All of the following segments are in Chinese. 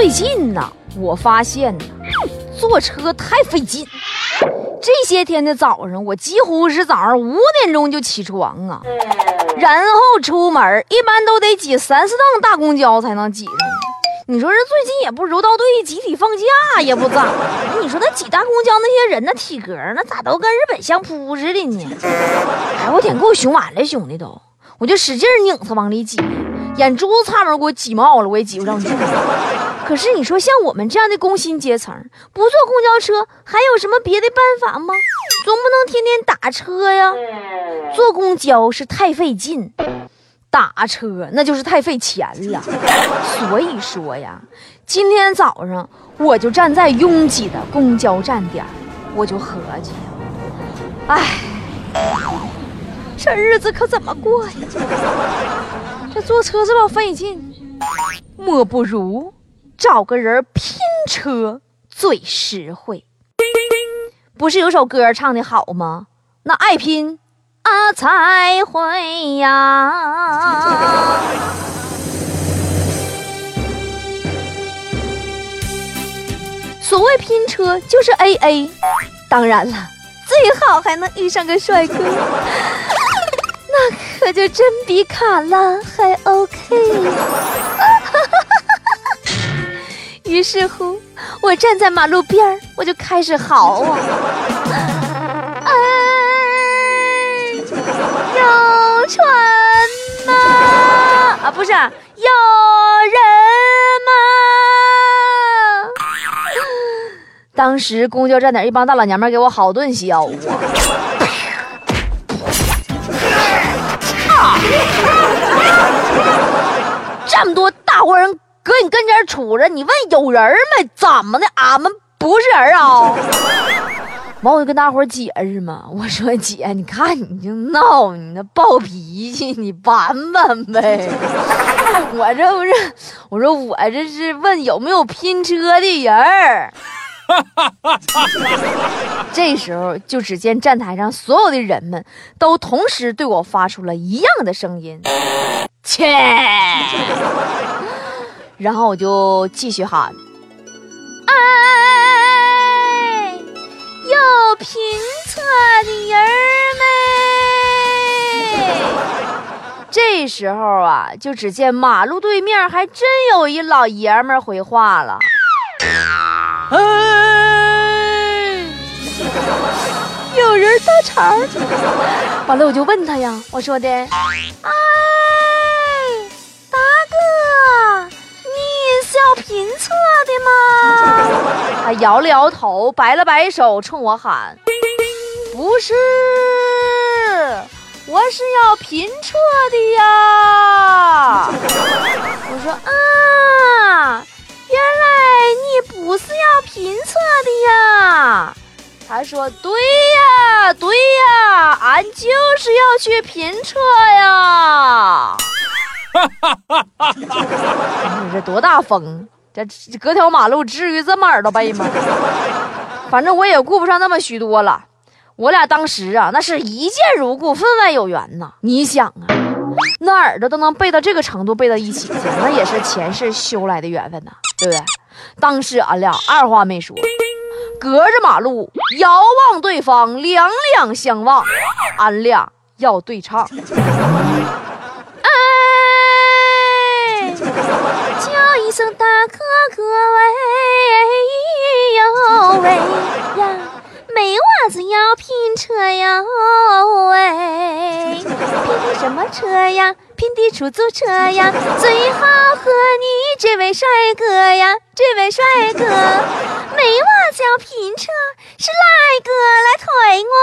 最近呢，我发现呢，坐车太费劲。这些天的早上，我几乎是早上五点钟就起床啊，然后出门，一般都得挤三四趟大公交才能挤上。你说这最近也不柔道队集体放假，也不咋。你说那挤大公交那些人，那体格那咋都跟日本相扑似的呢？哎，我天，给我熊完了，兄弟都，我就使劲拧他往里挤，眼珠子差点给我挤冒了，我也挤不上去。可是你说像我们这样的工薪阶层，不坐公交车还有什么别的办法吗？总不能天天打车呀。坐公交是太费劲，打车那就是太费钱了。所以说呀，今天早上我就站在拥挤的公交站点，我就合计呀，哎，这日子可怎么过呀？这坐车这么费劲，莫不如。找个人拼车最实惠，不是有首歌唱的好吗？那爱拼啊才会呀。所谓拼车就是 A A，当然了，最好还能遇上个帅哥，那可就真比卡拉还 OK。于是乎，我站在马路边儿，我就开始嚎啊！哎，有船吗？啊，不是，有人吗？当时公交站点一帮大老娘们给我好顿削啊！杵着，你问有人没？怎么的？俺们不是人啊！完，我就跟大伙解释嘛，我说姐，你看你就闹，你那暴脾气，你板板呗。我这不是，我说我这是问有没有拼车的人儿。这时候，就只见站台上所有的人们都同时对我发出了一样的声音：切。然后我就继续喊：“哎，有评测的人没？”这时候啊，就只见马路对面还真有一老爷们回话了：“哎，有人搭茬。”完了，我就问他呀，我说的：“哎。”要拼车的吗？他摇了摇头，摆了摆手，冲我喊：“不是，我是要拼车的呀。”我说：“啊，原来你不是要拼车的呀？”他说：“对呀，对呀，俺就是要去拼车呀。”哈哈哈你这多大风？这隔条马路至于这么耳朵背吗？反正我也顾不上那么许多了。我俩当时啊，那是一见如故，分外有缘呐。你想啊，那耳朵都能背到这个程度，背到一起去，那也是前世修来的缘分呐，对不对？当时俺俩二话没说，隔着马路遥望对方，两两相望，俺俩要对唱。一声大哥哥喂哟喂呀，没娃子要拼车哟喂，拼的什么车呀？拼的出租车呀！最好和你这位帅哥呀，这位帅哥，没娃子要拼车，是来哥来推我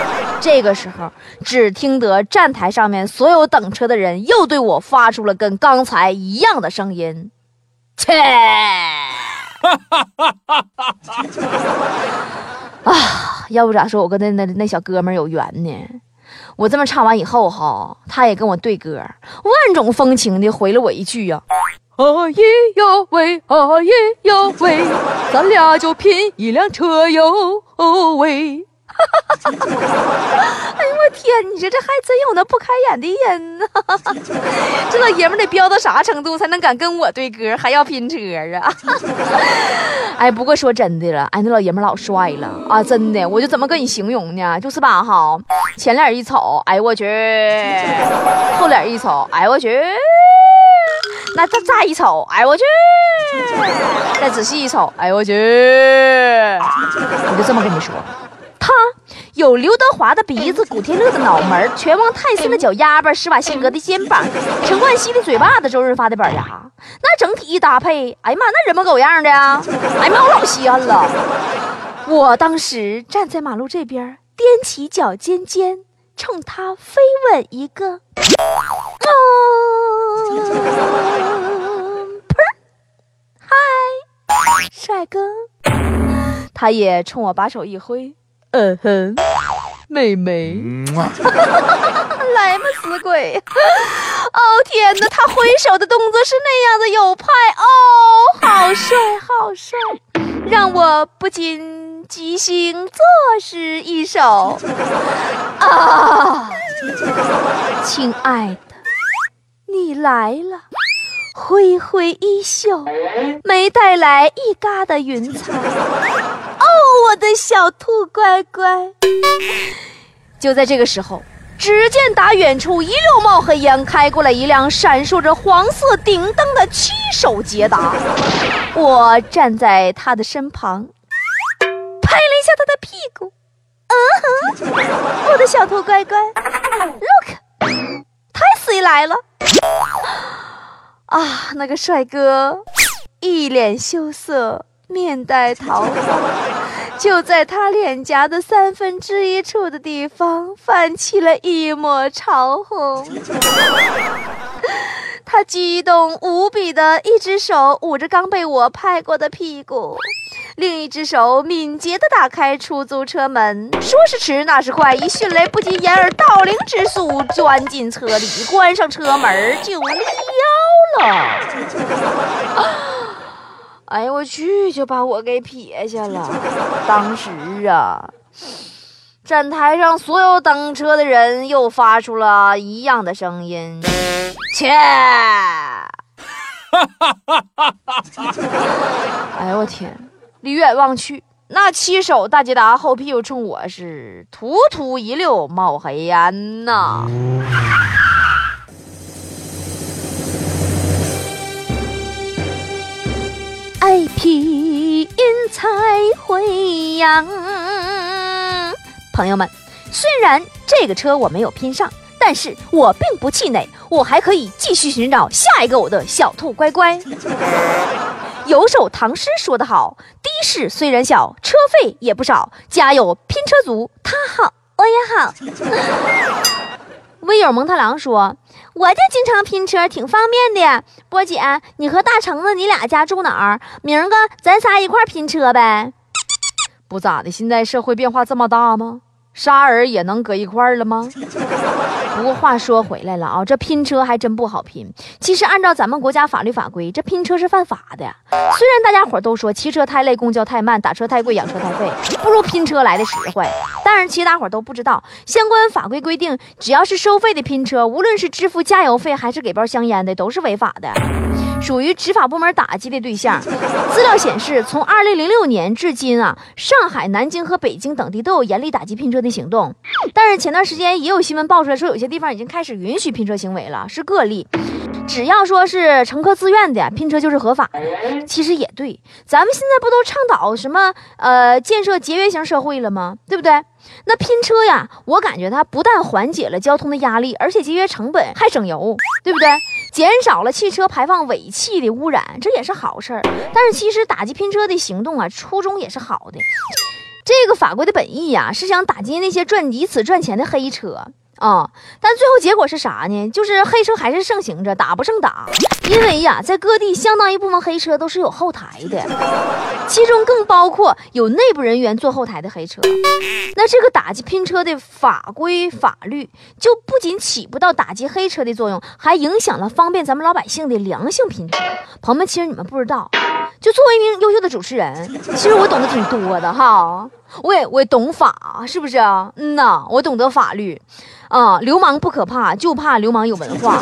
吗？这个时候，只听得站台上面所有等车的人又对我发出了跟刚才一样的声音：“切！” 啊，要不咋说我跟那那那小哥们有缘呢？我这么唱完以后哈，他也跟我对歌，万种风情的回了我一句呀：“啊咦哟喂，啊咦哟喂，咱俩就拼一辆车哟哦喂。”哈哈哈哎呦我天！你说这还真有那不开眼的人呢！这老爷们得彪到啥程度才能敢跟我对歌，还要拼车啊？哎，不过说真的了，哎，那老爷们老帅了啊！真的，我就怎么跟你形容呢？就是吧哈，前脸一瞅，哎我去；后脸一瞅，哎我去；那再再一瞅，哎我去；再仔细一瞅，哎我去。我就这么跟你说。他有刘德华的鼻子，古天乐的脑门，拳王泰森的脚丫巴，施瓦辛格的肩膀，陈冠希的嘴巴子，周润发的板牙，那整体一搭配，哎呀妈，那人模狗样的呀！哎呀妈，我老稀罕了。我当时站在马路这边，踮起脚尖尖，冲他飞吻一个，啊，砰，嗨，帅哥，他也冲我把手一挥。嗯哼，妹妹，来嘛，死鬼！哦天哪，他挥手的动作是那样的有派。哦，好帅，好帅，让我不禁即兴作诗一首。啊！亲爱的，你来了，挥挥衣袖，没带来一疙瘩云彩。哦我的小兔乖乖，就在这个时候，只见打远处一溜冒黑烟，开过来一辆闪烁着黄色顶灯的七手捷达。我站在他的身旁，拍了一下他的屁股。嗯哼，我的小兔乖乖，look，太死来了！啊，那个帅哥一脸羞涩，面带桃花。就在他脸颊的三分之一处的地方，泛起了一抹潮红。他激动无比的一只手捂着刚被我拍过的屁股，另一只手敏捷的打开出租车门，说时迟那时快，以迅雷不及掩耳盗铃之速钻进车里，关上车门就撩了。哎呦我去！就把我给撇下了。当时啊，站台上所有等车的人又发出了一样的声音：切！哈哈哈哈哈哈哎呦我天！离远望去，那七手大捷达后屁股冲我是突突一溜冒黑烟呐！爱拼才会扬。朋友们，虽然这个车我没有拼上，但是我并不气馁，我还可以继续寻找下一个我的小兔乖乖。有首唐诗说得好：“的士虽然小，车费也不少。家有拼车族，他好，我也好。” 微友蒙太郎说：“我就经常拼车，挺方便的。波姐，你和大橙子，你俩家住哪儿？明儿个咱仨一块拼车呗。不咋的，现在社会变化这么大吗？仨人也能搁一块儿了吗？”不过话说回来了啊，这拼车还真不好拼。其实按照咱们国家法律法规，这拼车是犯法的。虽然大家伙都说骑车太累，公交太慢，打车太贵，养车太费，不如拼车来的实惠。但是其实大伙都不知道，相关法规规定，只要是收费的拼车，无论是支付加油费还是给包香烟的，都是违法的。属于执法部门打击的对象。资料显示，从二零零六年至今啊，上海、南京和北京等地都有严厉打击拼车的行动。但是前段时间也有新闻爆出来说，有些地方已经开始允许拼车行为了，是个例。只要说是乘客自愿的拼车就是合法。其实也对，咱们现在不都倡导什么呃建设节约型社会了吗？对不对？那拼车呀，我感觉它不但缓解了交通的压力，而且节约成本，还省油，对不对？减少了汽车排放尾气的污染，这也是好事儿。但是其实打击拼车的行动啊，初衷也是好的。这个法规的本意呀，是想打击那些赚以此赚钱的黑车。啊！但最后结果是啥呢？就是黑车还是盛行着，打不胜打。因为呀，在各地相当一部分黑车都是有后台的，其中更包括有内部人员坐后台的黑车。那这个打击拼车的法规法律，就不仅起不到打击黑车的作用，还影响了方便咱们老百姓的良性拼车。朋友们，其实你们不知道，就作为一名优秀的主持人，其实我懂得挺多的哈。我也我也懂法，是不是？嗯呐，我懂得法律。啊，流氓不可怕，就怕流氓有文化。